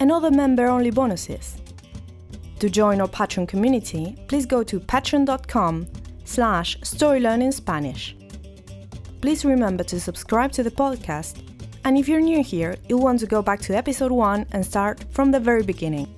and other member-only bonuses. To join our Patreon community, please go to patreon.com slash storylearningspanish. Please remember to subscribe to the podcast, and if you're new here, you'll want to go back to episode 1 and start from the very beginning.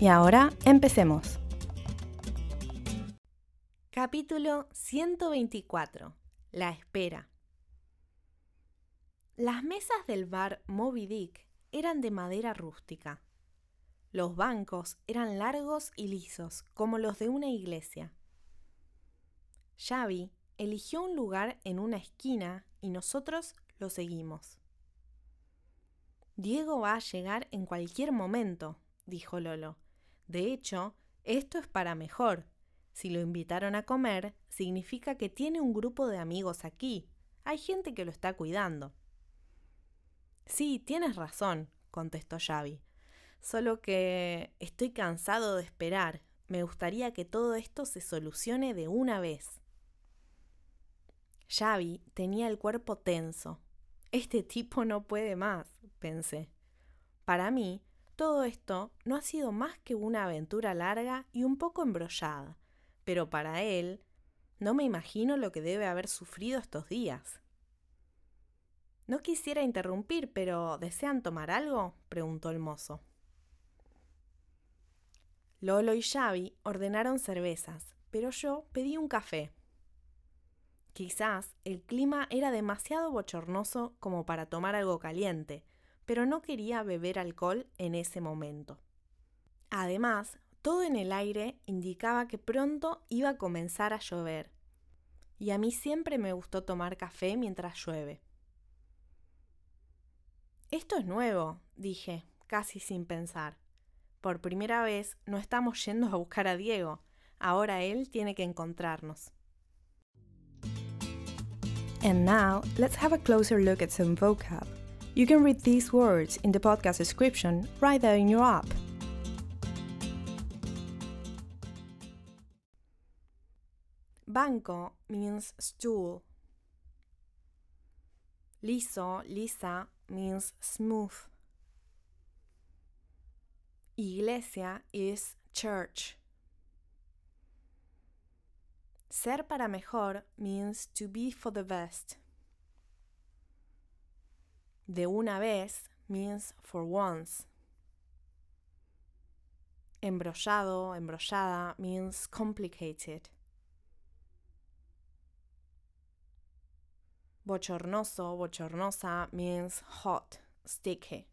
Y ahora, empecemos. Capítulo 124. La espera. Las mesas del bar Moby Dick eran de madera rústica. Los bancos eran largos y lisos, como los de una iglesia. Xavi eligió un lugar en una esquina y nosotros lo seguimos. Diego va a llegar en cualquier momento, dijo Lolo. De hecho, esto es para mejor. Si lo invitaron a comer, significa que tiene un grupo de amigos aquí. Hay gente que lo está cuidando. Sí, tienes razón, contestó Xavi. Solo que estoy cansado de esperar. Me gustaría que todo esto se solucione de una vez. Xavi tenía el cuerpo tenso. Este tipo no puede más, pensé. Para mí, todo esto no ha sido más que una aventura larga y un poco embrollada, pero para él, no me imagino lo que debe haber sufrido estos días. No quisiera interrumpir, pero ¿desean tomar algo? preguntó el mozo. Lolo y Xavi ordenaron cervezas, pero yo pedí un café. Quizás el clima era demasiado bochornoso como para tomar algo caliente, pero no quería beber alcohol en ese momento. Además, todo en el aire indicaba que pronto iba a comenzar a llover, y a mí siempre me gustó tomar café mientras llueve. Esto es nuevo, dije, casi sin pensar. Por primera vez no estamos yendo a buscar a Diego. Ahora él tiene que encontrarnos. And now, let's have a closer look at some vocab. You can read these words in the podcast description right there in your app. Banco means stool. Liso, lisa means smooth. Iglesia is church. Ser para mejor means to be for the best. De una vez means for once. Embrollado, embrollada means complicated. Bochornoso, bochornosa means hot, sticky.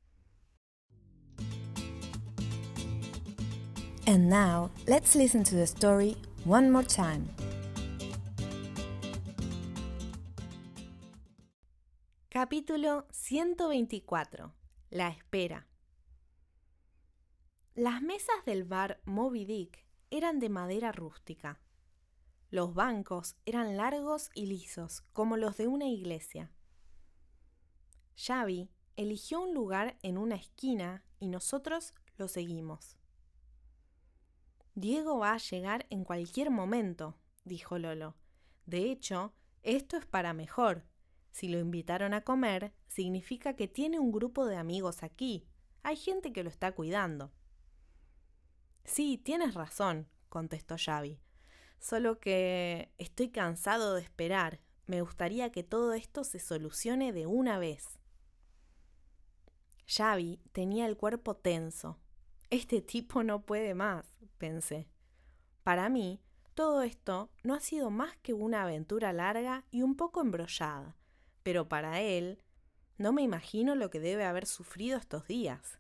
And now, let's listen to the story one more time. Capítulo 124. La espera. Las mesas del bar Moby Dick eran de madera rústica. Los bancos eran largos y lisos, como los de una iglesia. Xavi eligió un lugar en una esquina y nosotros lo seguimos. Diego va a llegar en cualquier momento, dijo Lolo. De hecho, esto es para mejor. Si lo invitaron a comer, significa que tiene un grupo de amigos aquí. Hay gente que lo está cuidando. Sí, tienes razón, contestó Xavi. Solo que estoy cansado de esperar. Me gustaría que todo esto se solucione de una vez. Xavi tenía el cuerpo tenso. Este tipo no puede más, pensé. Para mí, Todo esto no ha sido más que una aventura larga y un poco embrollada, pero para él no me imagino lo que debe haber sufrido estos días.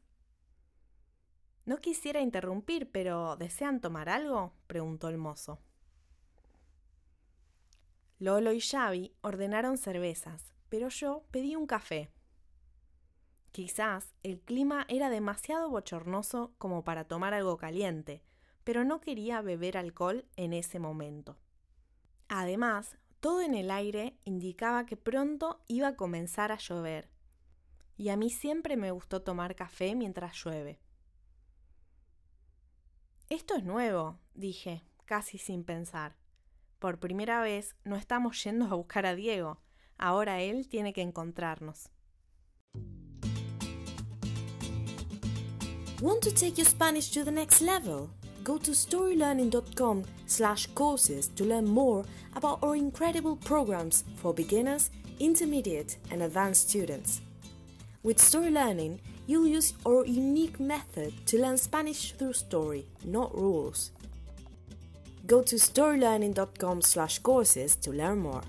No quisiera interrumpir, pero ¿desean tomar algo? preguntó el mozo. Lolo y Xavi ordenaron cervezas, pero yo pedí un café. Quizás el clima era demasiado bochornoso como para tomar algo caliente, pero no quería beber alcohol en ese momento. Además, todo en el aire indicaba que pronto iba a comenzar a llover, y a mí siempre me gustó tomar café mientras llueve. Esto es nuevo, dije, casi sin pensar. Por primera vez no estamos yendo a buscar a Diego, ahora él tiene que encontrarnos. Want to take your Spanish to the next level? Go to storylearning.com slash courses to learn more about our incredible programs for beginners, intermediate and advanced students. With Story Learning, you'll use our unique method to learn Spanish through story, not rules. Go to storylearning.com slash courses to learn more.